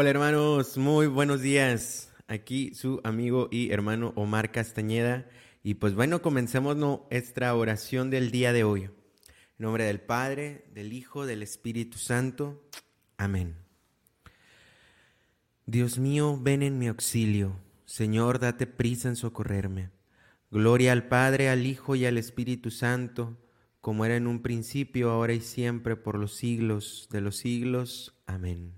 Hola hermanos, muy buenos días. Aquí su amigo y hermano Omar Castañeda. Y pues bueno, comencemos nuestra oración del día de hoy. En nombre del Padre, del Hijo, del Espíritu Santo. Amén. Dios mío, ven en mi auxilio. Señor, date prisa en socorrerme. Gloria al Padre, al Hijo y al Espíritu Santo, como era en un principio, ahora y siempre, por los siglos de los siglos. Amén.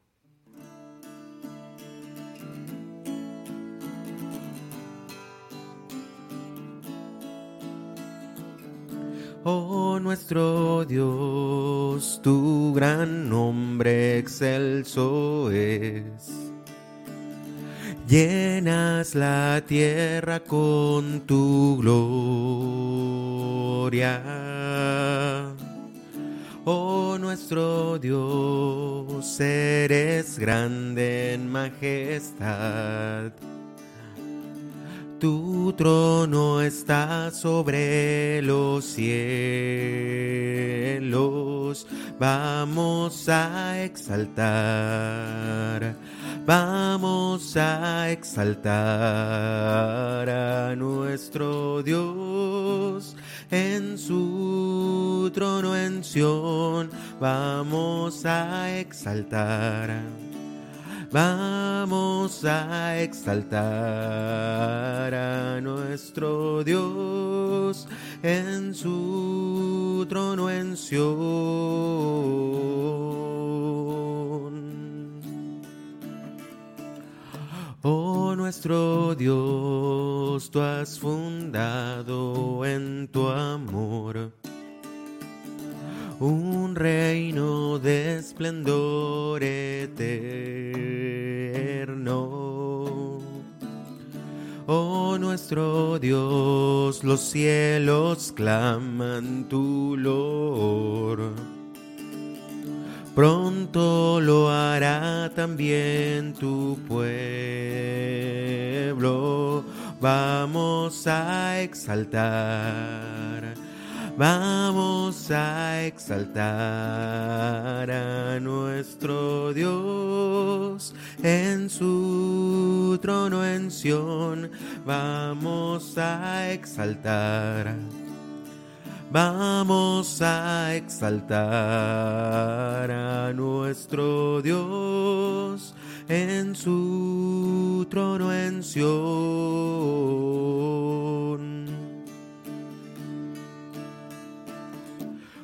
Oh nuestro Dios, tu gran nombre excelso es. Llenas la tierra con tu gloria. Oh nuestro Dios, eres grande en majestad tu trono está sobre los cielos. Vamos a exaltar, vamos a exaltar a nuestro Dios en su trono en Sión. Vamos a exaltar Vamos a exaltar a nuestro Dios en su trono en. Oh nuestro Dios, tú has fundado en tu amor un reino de esplendor eterno. Oh nuestro Dios, los cielos claman tu loor. Pronto lo hará también tu pueblo. Vamos a exaltar Vamos a exaltar a nuestro Dios en su trono en Sión. Vamos a exaltar. Vamos a exaltar a nuestro Dios en su trono en Sión.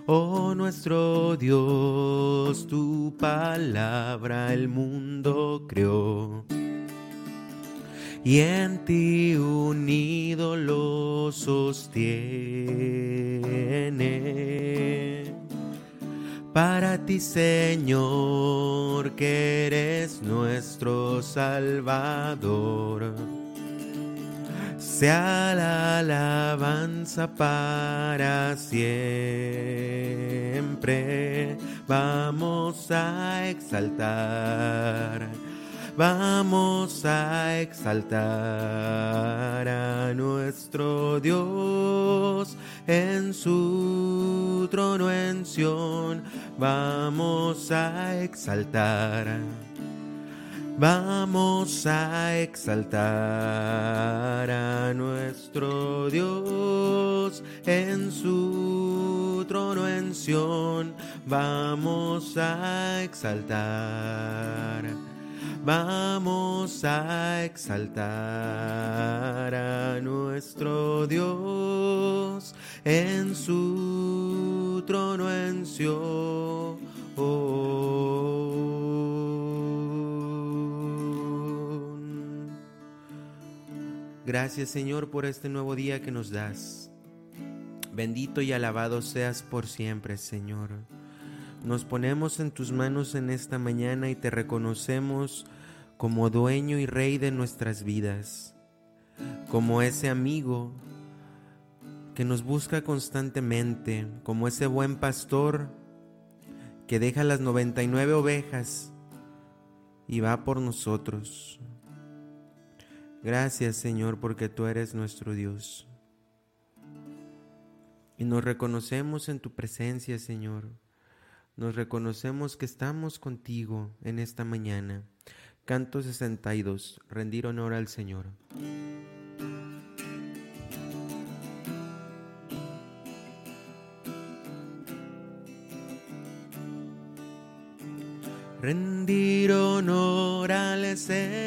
Oh nuestro Dios, tu palabra el mundo creó. Y en ti unido lo sostiene. Para ti, Señor, que eres nuestro Salvador sea la alabanza para siempre. Vamos a exaltar, Vamos a exaltar a nuestro Dios en su trono en Sión. Vamos a exaltar. Vamos a exaltar a nuestro Dios en su trono en. Vamos a exaltar Vamos a exaltar a nuestro Dios en su trono en. Gracias Señor por este nuevo día que nos das. Bendito y alabado seas por siempre, Señor. Nos ponemos en tus manos en esta mañana y te reconocemos como dueño y rey de nuestras vidas, como ese amigo que nos busca constantemente, como ese buen pastor que deja las 99 ovejas y va por nosotros. Gracias Señor porque tú eres nuestro Dios. Y nos reconocemos en tu presencia, Señor. Nos reconocemos que estamos contigo en esta mañana. Canto 62. Rendir honor al Señor. Rendir honor al Señor.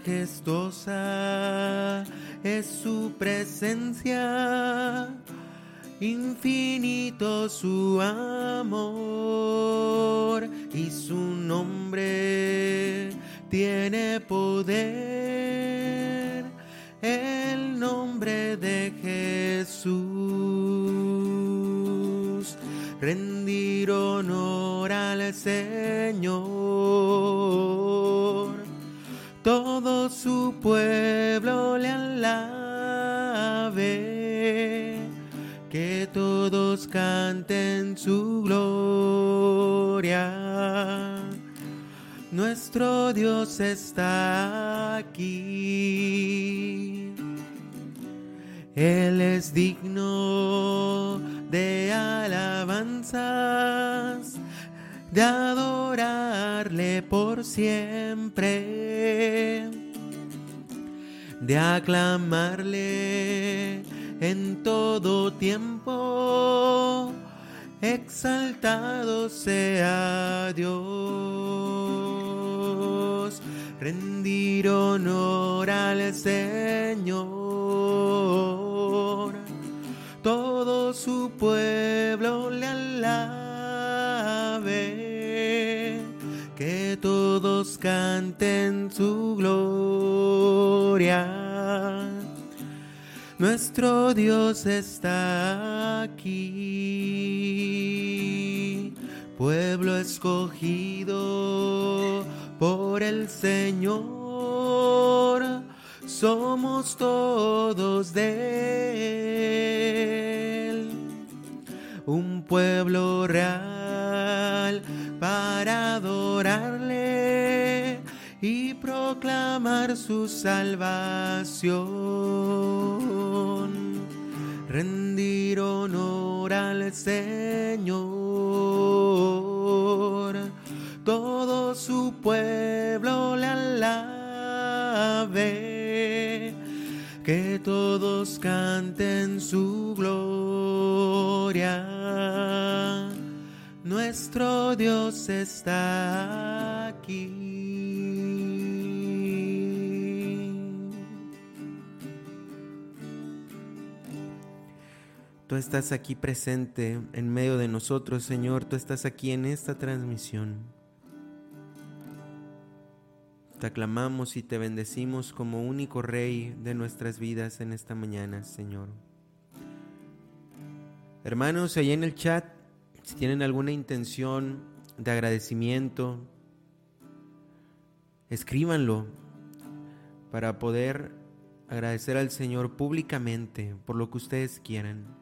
Majestuosa es su presencia, infinito su amor y su nombre tiene poder. El nombre de Jesús rendir honor al Señor. Su pueblo le alabe, que todos canten su gloria. Nuestro Dios está aquí. Él es digno de alabanzas, de adorarle por siempre, de aclamarle en todo tiempo. Exaltado sea Dios, rendir honor al Señor todo su pueblo le alabe, que todos canten su gloria. Nuestro Dios está aquí, pueblo escogido por el Señor. Somos todos de Él, un pueblo real para adorarle proclamar su salvación, rendir honor al Señor, todo su pueblo le alabe que todos canten su gloria. Nuestro Dios está aquí. Tú estás aquí presente en medio de nosotros, Señor. Tú estás aquí en esta transmisión. Te aclamamos y te bendecimos como único Rey de nuestras vidas en esta mañana, Señor. Hermanos, ahí en el chat, si tienen alguna intención de agradecimiento, escríbanlo para poder agradecer al Señor públicamente por lo que ustedes quieran.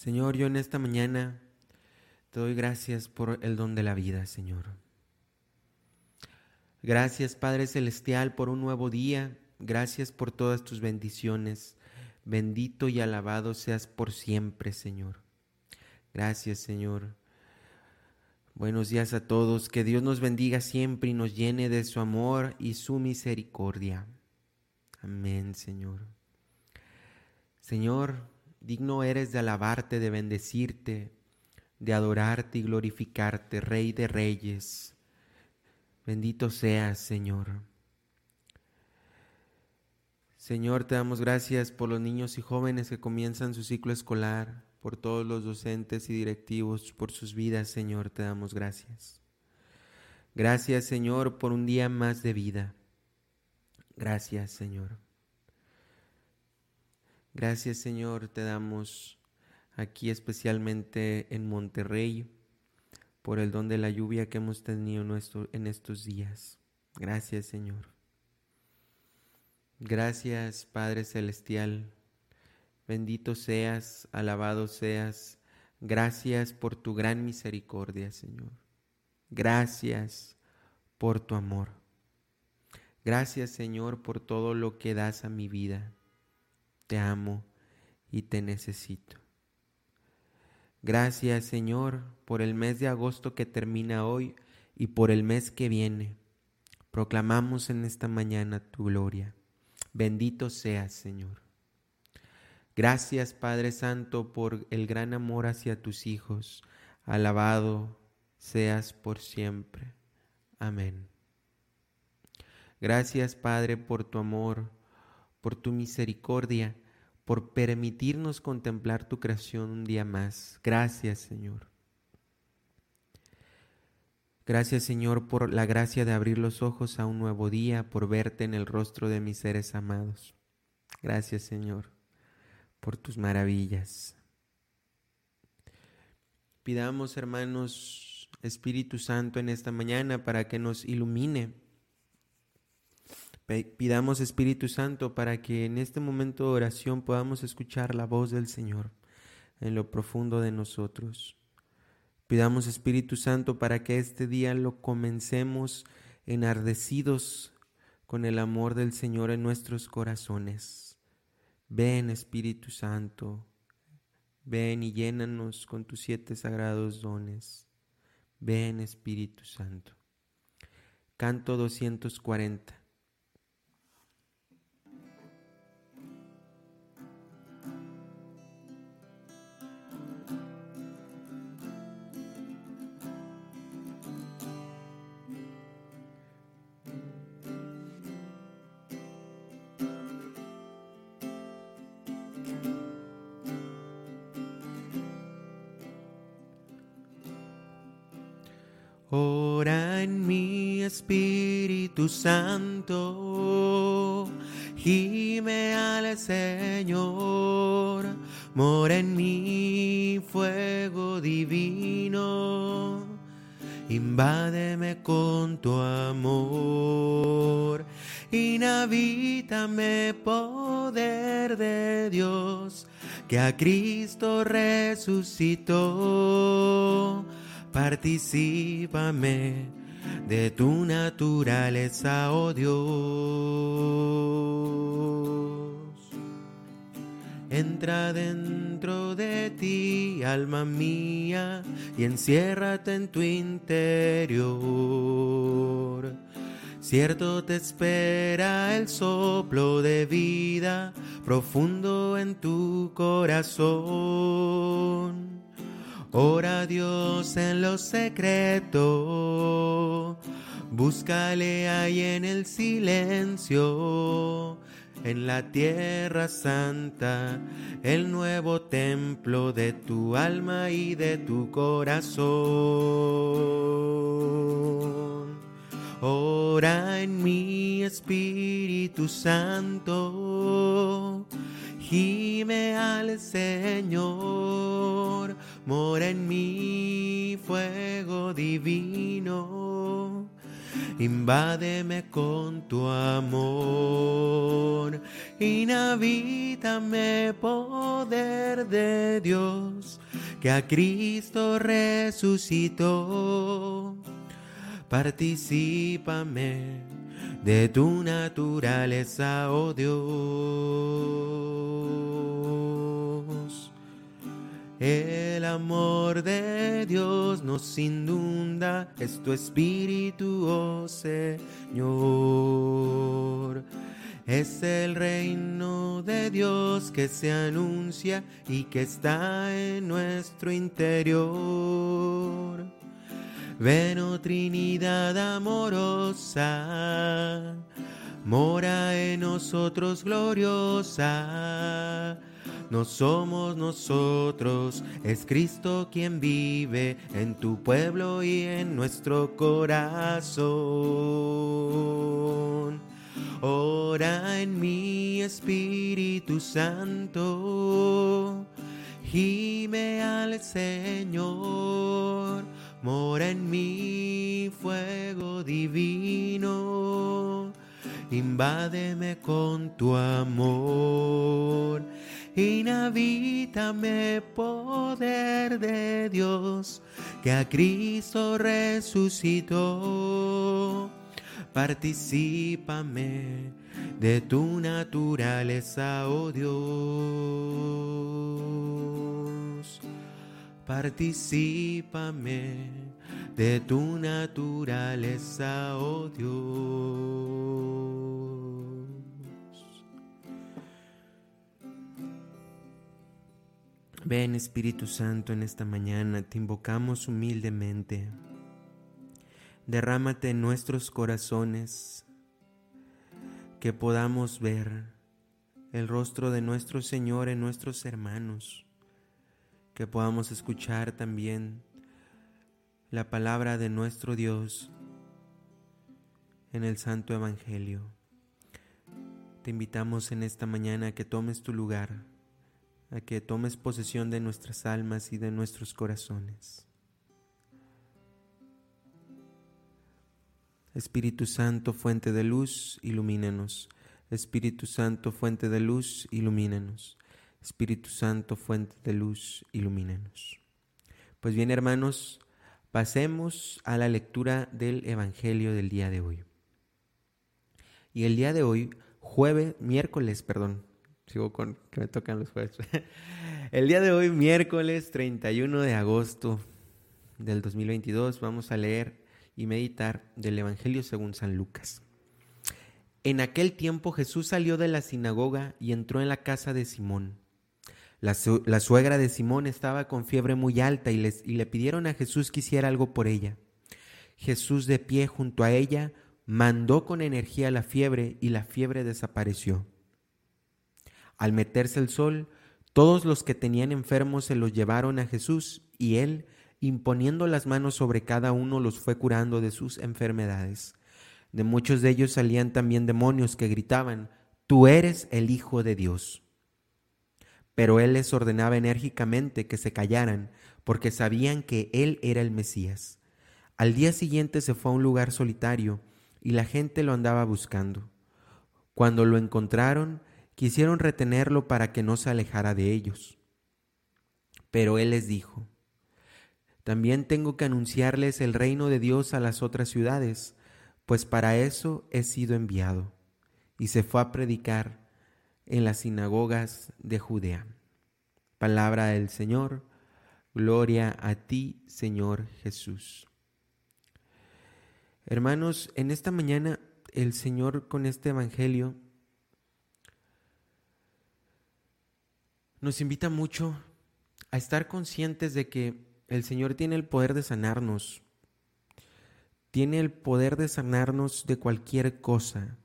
Señor, yo en esta mañana te doy gracias por el don de la vida, Señor. Gracias, Padre Celestial, por un nuevo día. Gracias por todas tus bendiciones. Bendito y alabado seas por siempre, Señor. Gracias, Señor. Buenos días a todos. Que Dios nos bendiga siempre y nos llene de su amor y su misericordia. Amén, Señor. Señor, digno eres de alabarte, de bendecirte, de adorarte y glorificarte, Rey de Reyes. Bendito seas, Señor. Señor, te damos gracias por los niños y jóvenes que comienzan su ciclo escolar, por todos los docentes y directivos, por sus vidas, Señor, te damos gracias. Gracias, Señor, por un día más de vida. Gracias, Señor. Gracias Señor, te damos aquí especialmente en Monterrey por el don de la lluvia que hemos tenido en estos días. Gracias Señor. Gracias Padre Celestial. Bendito seas, alabado seas. Gracias por tu gran misericordia, Señor. Gracias por tu amor. Gracias, Señor, por todo lo que das a mi vida te amo y te necesito. Gracias Señor por el mes de agosto que termina hoy y por el mes que viene. Proclamamos en esta mañana tu gloria. Bendito seas Señor. Gracias Padre Santo por el gran amor hacia tus hijos. Alabado seas por siempre. Amén. Gracias Padre por tu amor por tu misericordia, por permitirnos contemplar tu creación un día más. Gracias, Señor. Gracias, Señor, por la gracia de abrir los ojos a un nuevo día, por verte en el rostro de mis seres amados. Gracias, Señor, por tus maravillas. Pidamos, hermanos, Espíritu Santo en esta mañana para que nos ilumine Pidamos Espíritu Santo para que en este momento de oración podamos escuchar la voz del Señor en lo profundo de nosotros. Pidamos Espíritu Santo para que este día lo comencemos enardecidos con el amor del Señor en nuestros corazones. Ven Espíritu Santo, ven y llénanos con tus siete sagrados dones. Ven Espíritu Santo. Canto 240. Ora en mi Espíritu Santo, gime al Señor, mora en mi fuego divino, invádeme con tu amor, inhabítame poder de Dios, que a Cristo resucitó participame de tu naturaleza, oh Dios. Entra dentro de ti, alma mía, y enciérrate en tu interior. Cierto te espera el soplo de vida profundo en tu corazón Ora Dios en lo secreto, búscale ahí en el silencio, en la tierra santa, el nuevo templo de tu alma y de tu corazón. Mora en mi Espíritu Santo, gime al Señor, mora en mi fuego divino invádeme con tu amor, inhabítame poder de Dios, que a Cristo resucitó. Particípame de tu naturaleza, oh Dios. El amor de Dios nos inunda, es tu espíritu, oh Señor. Es el reino de Dios que se anuncia y que está en nuestro interior. Ven, oh Trinidad amorosa, mora en nosotros gloriosa no somos nosotros, es Cristo quien vive en tu pueblo y en nuestro corazón. Ora en mi Espíritu Santo, gime al Señor, mora en mi fuego divino, invádeme con tu amor inhabítame poder de Dios que a Cristo resucitó. Particípame de tu naturaleza, oh Dios. Particípame de tu naturaleza, oh Dios. Ven Espíritu Santo en esta mañana, te invocamos humildemente. Derrámate en nuestros corazones, que podamos ver el rostro de nuestro Señor en nuestros hermanos, que podamos escuchar también la palabra de nuestro Dios en el Santo Evangelio. Te invitamos en esta mañana a que tomes tu lugar a que tomes posesión de nuestras almas y de nuestros corazones. Espíritu Santo, fuente de luz, ilumínanos. Espíritu Santo, fuente de luz, ilumínanos. Espíritu Santo, fuente de luz, ilumínanos. Pues bien, hermanos, pasemos a la lectura del Evangelio del día de hoy. Y el día de hoy, jueves, miércoles, perdón, Sigo con que me tocan los jueves. El día de hoy, miércoles 31 de agosto del 2022, vamos a leer y meditar del Evangelio según San Lucas. En aquel tiempo Jesús salió de la sinagoga y entró en la casa de Simón. La, suegra de Simón estaba con fiebre muy alta y, les, y le pidieron a Jesús que hiciera algo por ella. Jesús de pie junto a ella mandó con energía la fiebre y la fiebre desapareció. Al meterse el sol, todos los que tenían enfermos se los llevaron a Jesús y él, imponiendo las manos sobre cada uno, los fue curando de sus enfermedades. De muchos de ellos salían también demonios que gritaban, Tú eres el Hijo de Dios. Pero él les ordenaba enérgicamente que se callaran, porque sabían que él era el Mesías. Al día siguiente se fue a un lugar solitario, y la gente lo andaba buscando. Cuando lo encontraron, quisieron retenerlo para que no se alejara de ellos. Pero él les dijo, también tengo que anunciarles el reino de Dios a las otras ciudades, pues para eso he sido enviado. Y se fue a predicar en las sinagogas de Judea. Palabra del Señor, gloria a ti, Señor Jesús. Hermanos, en esta mañana el Señor con este Evangelio nos invita mucho a estar conscientes de que el Señor tiene el poder de sanarnos. Tiene el poder de sanarnos de cualquier cosa,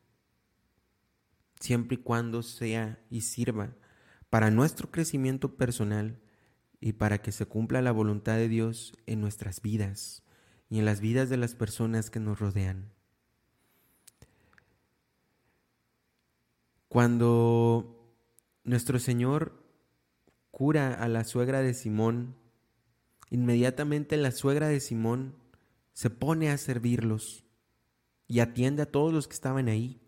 siempre y cuando sea y sirva para nuestro crecimiento personal y para que se cumpla la voluntad de Dios en nuestras vidas y en las vidas de las personas que nos rodean. Cuando nuestro Señor cura a la suegra de Simón, inmediatamente la suegra de Simón se pone a servirlos y atiende a todos los que estaban ahí.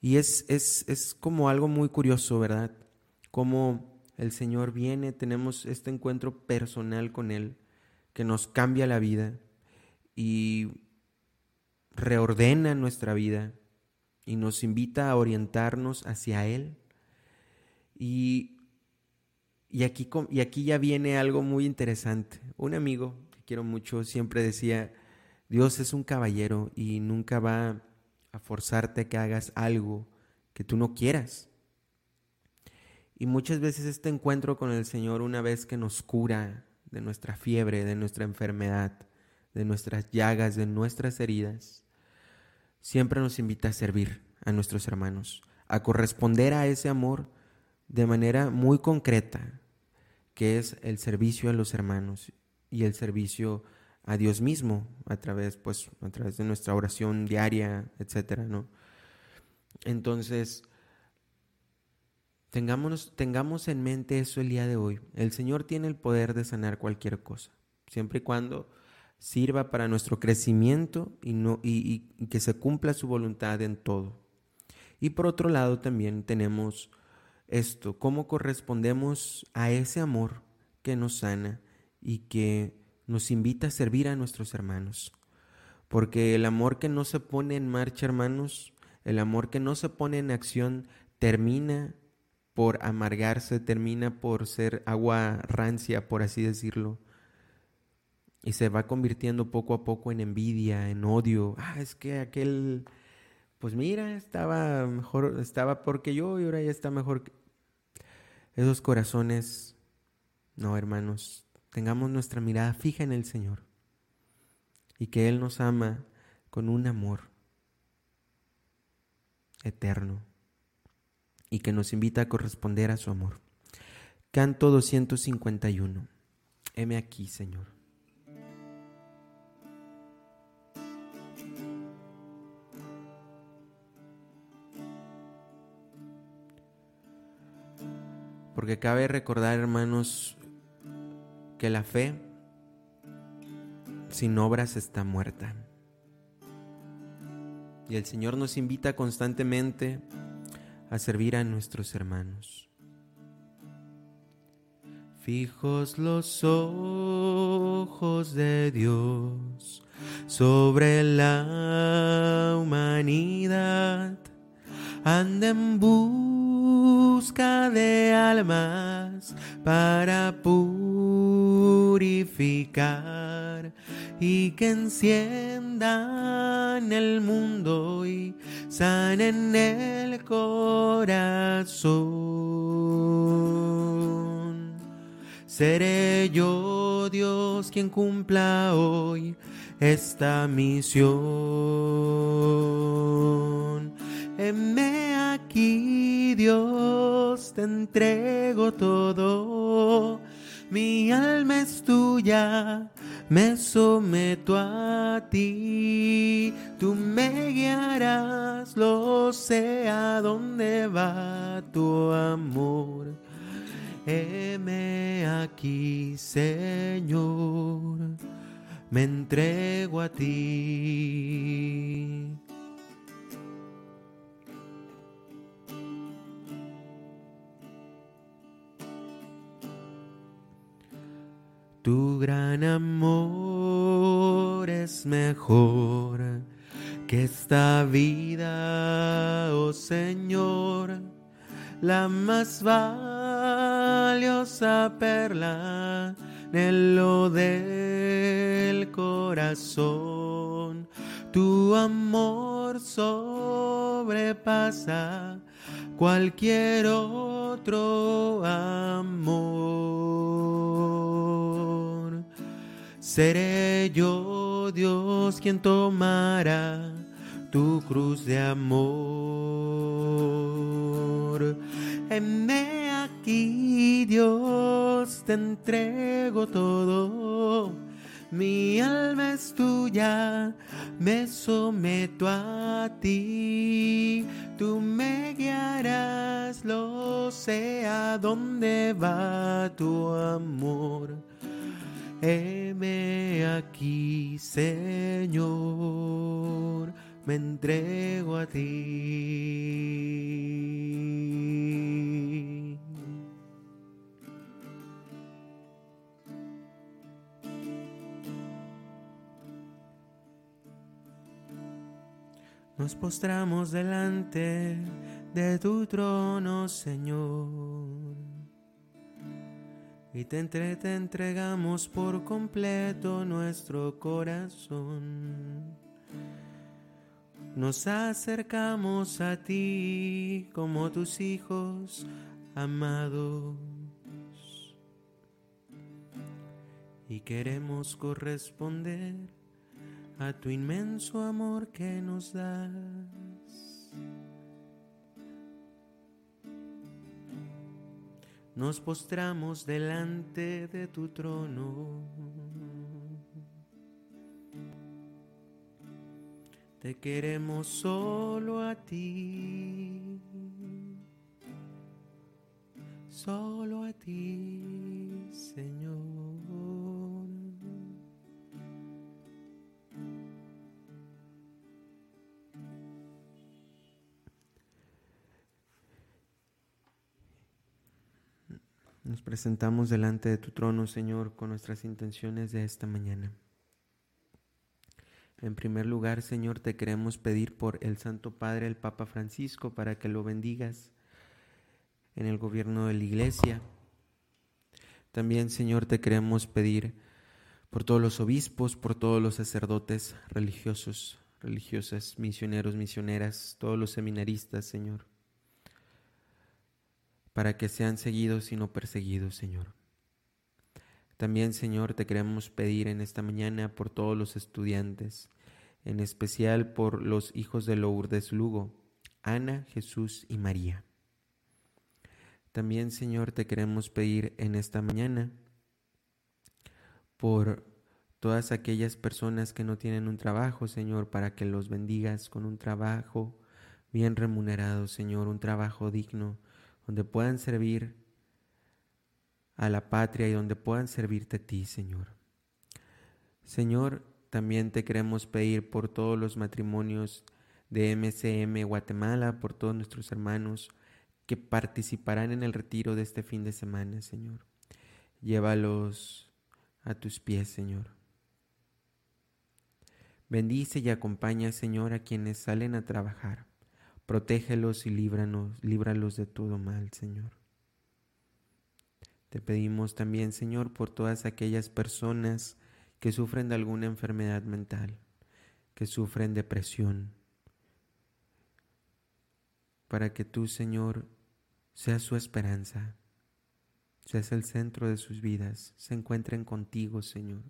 Y es, es, es como algo muy curioso, ¿verdad? Como el Señor viene, tenemos este encuentro personal con Él que nos cambia la vida y reordena nuestra vida y nos invita a orientarnos hacia Él. Y, y, aquí, y aquí ya viene algo muy interesante. Un amigo que quiero mucho siempre decía, Dios es un caballero y nunca va a forzarte a que hagas algo que tú no quieras. Y muchas veces este encuentro con el Señor, una vez que nos cura de nuestra fiebre, de nuestra enfermedad, de nuestras llagas, de nuestras heridas, siempre nos invita a servir a nuestros hermanos, a corresponder a ese amor de manera muy concreta, que es el servicio a los hermanos y el servicio a Dios mismo a través, pues, a través de nuestra oración diaria, etcétera, ¿no? Entonces, Tengamos, tengamos en mente eso el día de hoy. El Señor tiene el poder de sanar cualquier cosa, siempre y cuando sirva para nuestro crecimiento y, no, y que se cumpla su voluntad en todo. Y por otro lado también tenemos esto, cómo correspondemos a ese amor que nos sana y que nos invita a servir a nuestros hermanos. Porque el amor que no se pone en marcha, hermanos, el amor que no se pone en acción, termina por amargarse, termina por ser agua rancia, por así decirlo. Y se va convirtiendo poco a poco en envidia, en odio. Ah, es que aquel, pues mira, estaba mejor, estaba porque yo y ahora ya está mejor. Esos corazones, no, hermanos, tengamos nuestra mirada fija en el Señor y que Él nos ama con un amor eterno y que nos invita a corresponder a su amor. Canto 251. Heme aquí, Señor. Porque cabe recordar, hermanos, que la fe sin obras está muerta. Y el Señor nos invita constantemente a servir a nuestros hermanos. Fijos los ojos de Dios sobre la humanidad, anda en busca de almas para purificar y que enciendan el mundo y sanen el corazón. Seré yo Dios quien cumpla hoy esta misión. Aquí Dios, te entrego todo mi alma es tuya, me someto a ti, tú me guiarás, lo sé a dónde va tu amor. Heme aquí, Señor, me entrego a ti. Tu gran amor es mejor que esta vida, oh Señor, la más valiosa perla en lo del corazón. Tu amor sobrepasa cualquier otro amor. Seré yo Dios quien tomará tu cruz de amor. Heme aquí, Dios, te entrego todo. Mi alma es tuya, me someto a ti tú me guiarás, lo sé a dónde va tu amor. Heme aquí, Señor, me entrego a ti. Nos postramos delante de tu trono, Señor. Y te, entregamos por completo nuestro corazón. Nos acercamos a ti como tus hijos amados. Y queremos corresponder a tu inmenso amor que nos das. Nos postramos delante de tu trono. Te queremos solo a ti, solo a ti, Señor. Nos presentamos delante de tu trono, Señor, con nuestras intenciones de esta mañana. En primer lugar, Señor, te queremos pedir por el Santo Padre, el Papa Francisco, para que lo bendigas en el gobierno de la Iglesia. También, Señor, te queremos pedir por todos los obispos, por todos los sacerdotes religiosos, religiosas, misioneros, misioneras, todos los seminaristas, Señor para que sean seguidos y no perseguidos, Señor. También, Señor, te queremos pedir en esta mañana por todos los estudiantes, en especial por los hijos de Lourdes Lugo, Ana, Jesús y María. También, Señor, te queremos pedir en esta mañana por todas aquellas personas que no tienen un trabajo, Señor, para que los bendigas con un trabajo bien remunerado, Señor, un trabajo digno, donde puedan servir a la patria y donde puedan servirte a ti, Señor. Señor, también te queremos pedir por todos los matrimonios de MCM Guatemala, por todos nuestros hermanos que participarán en el retiro de este fin de semana, Señor. Llévalos a tus pies, Señor. Bendice y acompaña, Señor, a quienes salen a trabajar. Protégelos y líbranos, líbralos de todo mal, Señor. Te pedimos también, Señor, por todas aquellas personas que sufren de alguna enfermedad mental, que sufren depresión, para que tú, Señor, seas su esperanza, seas el centro de sus vidas, se encuentren contigo, Señor.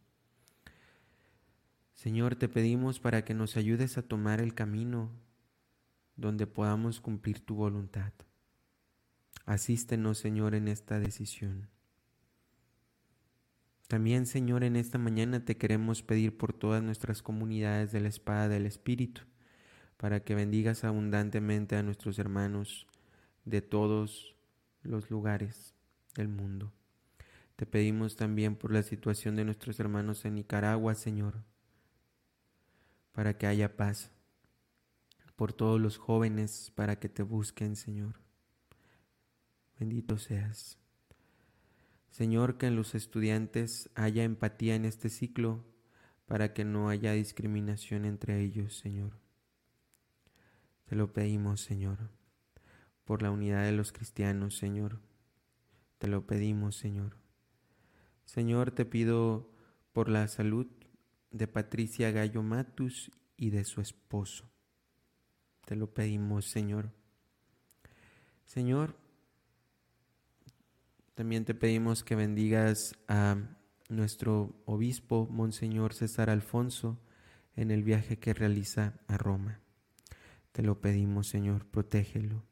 Señor, te pedimos para que nos ayudes a tomar el camino donde podamos cumplir tu voluntad. Asístenos, Señor, en esta decisión. También, Señor, en esta mañana te queremos pedir por todas nuestras comunidades de la espada del Espíritu, para que bendigas abundantemente a nuestros hermanos de todos los lugares del mundo. Te pedimos también por la situación de nuestros hermanos en Nicaragua, Señor, para que haya paz por todos los jóvenes para que te busquen, Señor. Bendito seas. Señor, que en los estudiantes haya empatía en este ciclo para que no haya discriminación entre ellos, Señor. Te lo pedimos, Señor, por la unidad de los cristianos, Señor. Te lo pedimos, Señor. Señor, te pido por la salud de Patricia Gallo Matus y de su esposo. Te lo pedimos, Señor. Señor, también te pedimos que bendigas a nuestro obispo, Monseñor César Alfonso, en el viaje que realiza a Roma. Te lo pedimos, Señor, protégelo.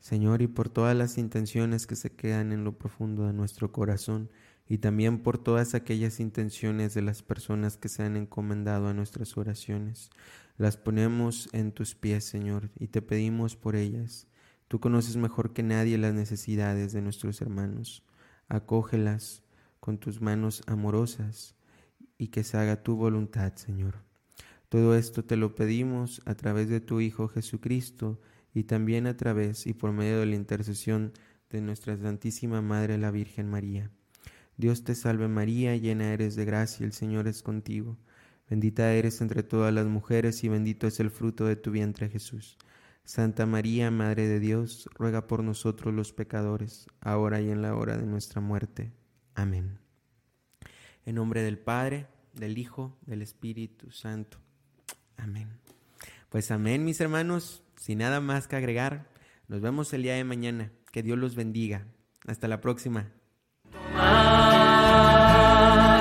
Señor, y por todas las intenciones que se quedan en lo profundo de nuestro corazón, y también por todas aquellas intenciones de las personas que se han encomendado a nuestras oraciones. Las ponemos en tus pies, Señor, y te pedimos por ellas. Tú conoces mejor que nadie las necesidades de nuestros hermanos. Acógelas con tus manos amorosas y que se haga tu voluntad, Señor. Todo esto te lo pedimos a través de tu Hijo Jesucristo y también a través y por medio de la intercesión de nuestra Santísima Madre la Virgen María. Dios te salve María, llena eres de gracia, el Señor es contigo. Bendita eres entre todas las mujeres y bendito es el fruto de tu vientre Jesús. Santa María, Madre de Dios, ruega por nosotros los pecadores, ahora y en la hora de nuestra muerte. Amén. En nombre del Padre, del Hijo, del Espíritu Santo. Amén. Pues amén, mis hermanos, sin nada más que agregar, nos vemos el día de mañana. Que Dios los bendiga. Hasta la próxima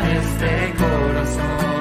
este corazón.